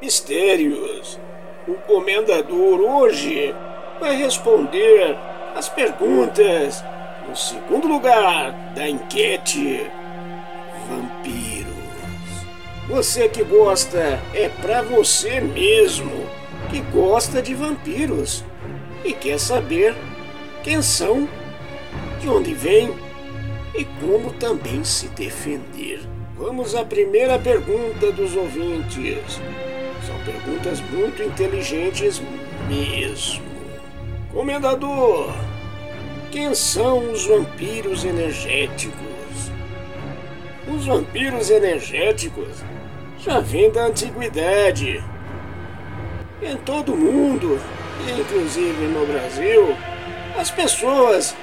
Mistérios. O comendador hoje vai responder as perguntas no segundo lugar da enquete Vampiros. Você que gosta é pra você mesmo que gosta de vampiros e quer saber quem são, de onde vêm e como também se defender. Vamos à primeira pergunta dos ouvintes. São perguntas muito inteligentes mesmo. Comendador, quem são os vampiros energéticos? Os vampiros energéticos já vêm da antiguidade. Em todo o mundo, inclusive no Brasil, as pessoas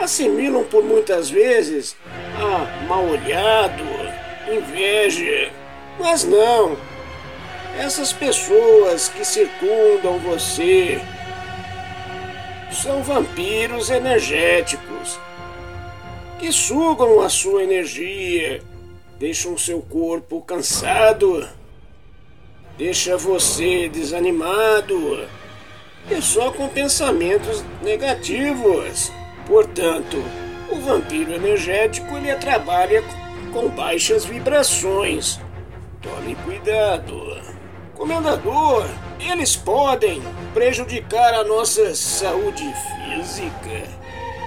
assimilam por muitas vezes a mal olhado, inveja. Mas não. Essas pessoas que circundam você são vampiros energéticos que sugam a sua energia, deixam seu corpo cansado, deixa você desanimado e só com pensamentos negativos. Portanto, o vampiro energético ele trabalha com baixas vibrações. Tome cuidado. Comendador, eles podem prejudicar a nossa saúde física?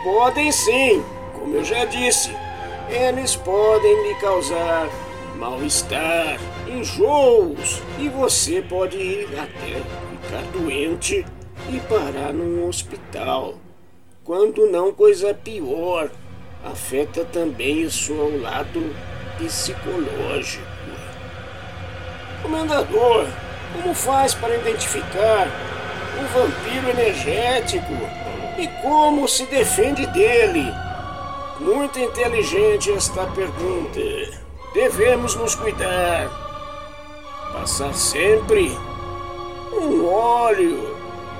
Podem sim, como eu já disse. Eles podem lhe causar mal-estar, enjoos e você pode ir até ficar doente e parar num hospital. Quando não coisa pior, afeta também o seu lado psicológico. Comendador, como faz para identificar o vampiro energético e como se defende dele? Muito inteligente esta pergunta. Devemos nos cuidar. Passar sempre um óleo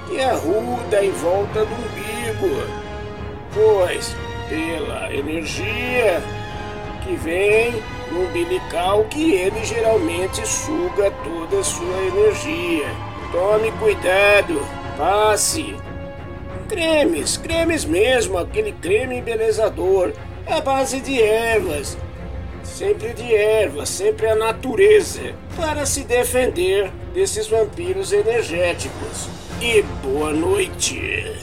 que arruda em volta do umbigo, pois pela energia que vem umbilical que ele geralmente suga toda a sua energia. Tome cuidado, passe. Cremes, cremes mesmo, aquele creme embelezador, à base de ervas. Sempre de ervas, sempre a natureza, para se defender desses vampiros energéticos. E boa noite.